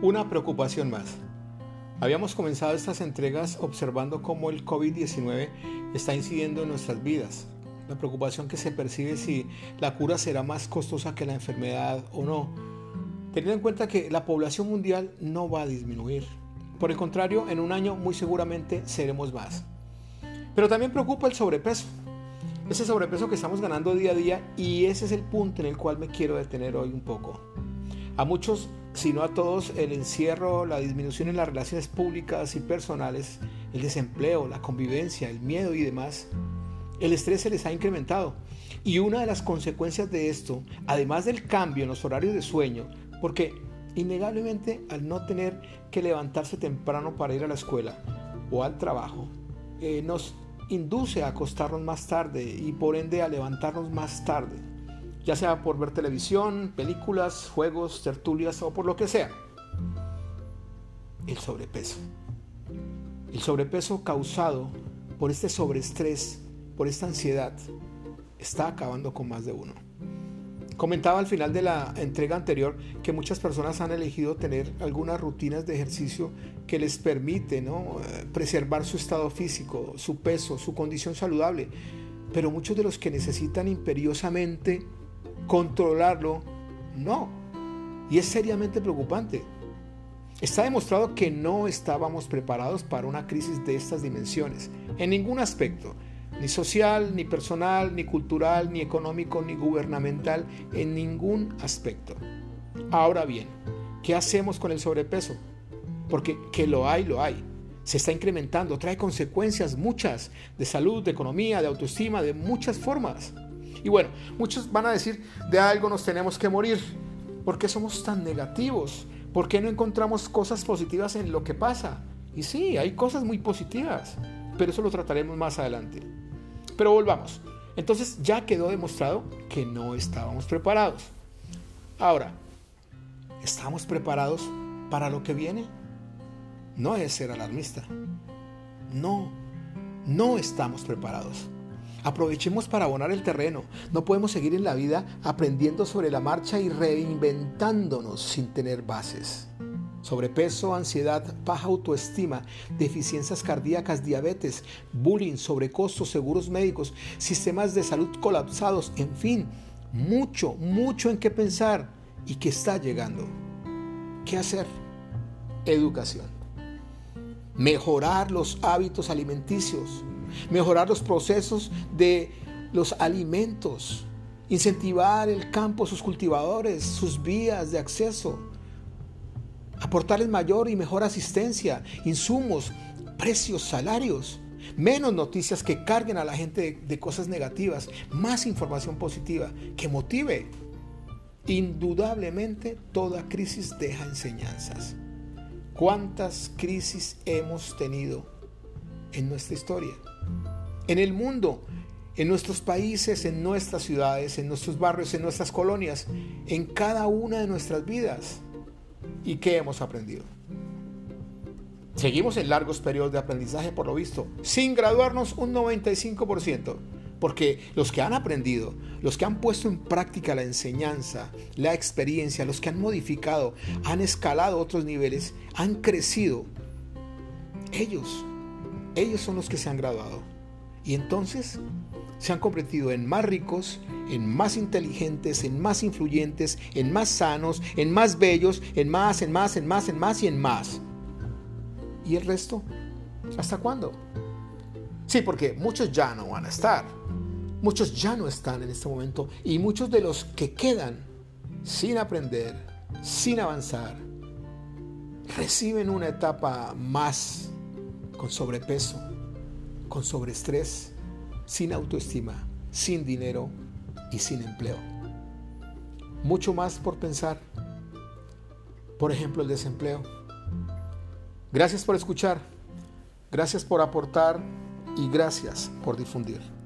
Una preocupación más. Habíamos comenzado estas entregas observando cómo el COVID-19 está incidiendo en nuestras vidas. La preocupación que se percibe si la cura será más costosa que la enfermedad o no. Teniendo en cuenta que la población mundial no va a disminuir. Por el contrario, en un año muy seguramente seremos más. Pero también preocupa el sobrepeso. Ese sobrepeso que estamos ganando día a día y ese es el punto en el cual me quiero detener hoy un poco. A muchos, si no a todos, el encierro, la disminución en las relaciones públicas y personales, el desempleo, la convivencia, el miedo y demás, el estrés se les ha incrementado. Y una de las consecuencias de esto, además del cambio en los horarios de sueño, porque innegablemente al no tener que levantarse temprano para ir a la escuela o al trabajo, eh, nos induce a acostarnos más tarde y por ende a levantarnos más tarde ya sea por ver televisión, películas, juegos, tertulias o por lo que sea. El sobrepeso. El sobrepeso causado por este sobreestrés, por esta ansiedad, está acabando con más de uno. Comentaba al final de la entrega anterior que muchas personas han elegido tener algunas rutinas de ejercicio que les permite ¿no? preservar su estado físico, su peso, su condición saludable. Pero muchos de los que necesitan imperiosamente controlarlo, no. Y es seriamente preocupante. Está demostrado que no estábamos preparados para una crisis de estas dimensiones, en ningún aspecto, ni social, ni personal, ni cultural, ni económico, ni gubernamental, en ningún aspecto. Ahora bien, ¿qué hacemos con el sobrepeso? Porque que lo hay, lo hay. Se está incrementando, trae consecuencias muchas de salud, de economía, de autoestima, de muchas formas. Y bueno, muchos van a decir, de algo nos tenemos que morir. ¿Por qué somos tan negativos? ¿Por qué no encontramos cosas positivas en lo que pasa? Y sí, hay cosas muy positivas, pero eso lo trataremos más adelante. Pero volvamos. Entonces ya quedó demostrado que no estábamos preparados. Ahora, ¿estamos preparados para lo que viene? No es ser alarmista. No, no estamos preparados. Aprovechemos para abonar el terreno. No podemos seguir en la vida aprendiendo sobre la marcha y reinventándonos sin tener bases. Sobrepeso, ansiedad, baja autoestima, deficiencias cardíacas, diabetes, bullying, sobrecostos, seguros médicos, sistemas de salud colapsados, en fin, mucho, mucho en qué pensar y que está llegando. ¿Qué hacer? Educación. Mejorar los hábitos alimenticios mejorar los procesos de los alimentos, incentivar el campo, sus cultivadores, sus vías de acceso, aportarles mayor y mejor asistencia, insumos, precios, salarios, menos noticias que carguen a la gente de, de cosas negativas, más información positiva que motive. Indudablemente toda crisis deja enseñanzas. ¿Cuántas crisis hemos tenido en nuestra historia? En el mundo, en nuestros países, en nuestras ciudades, en nuestros barrios, en nuestras colonias, en cada una de nuestras vidas. ¿Y qué hemos aprendido? Seguimos en largos periodos de aprendizaje, por lo visto, sin graduarnos un 95%, porque los que han aprendido, los que han puesto en práctica la enseñanza, la experiencia, los que han modificado, han escalado otros niveles, han crecido, ellos, ellos son los que se han graduado. Y entonces se han convertido en más ricos, en más inteligentes, en más influyentes, en más sanos, en más bellos, en más, en más, en más, en más y en más. ¿Y el resto? ¿Hasta cuándo? Sí, porque muchos ya no van a estar. Muchos ya no están en este momento. Y muchos de los que quedan sin aprender, sin avanzar, reciben una etapa más con sobrepeso, con sobreestrés, sin autoestima, sin dinero y sin empleo. Mucho más por pensar. Por ejemplo, el desempleo. Gracias por escuchar, gracias por aportar y gracias por difundir.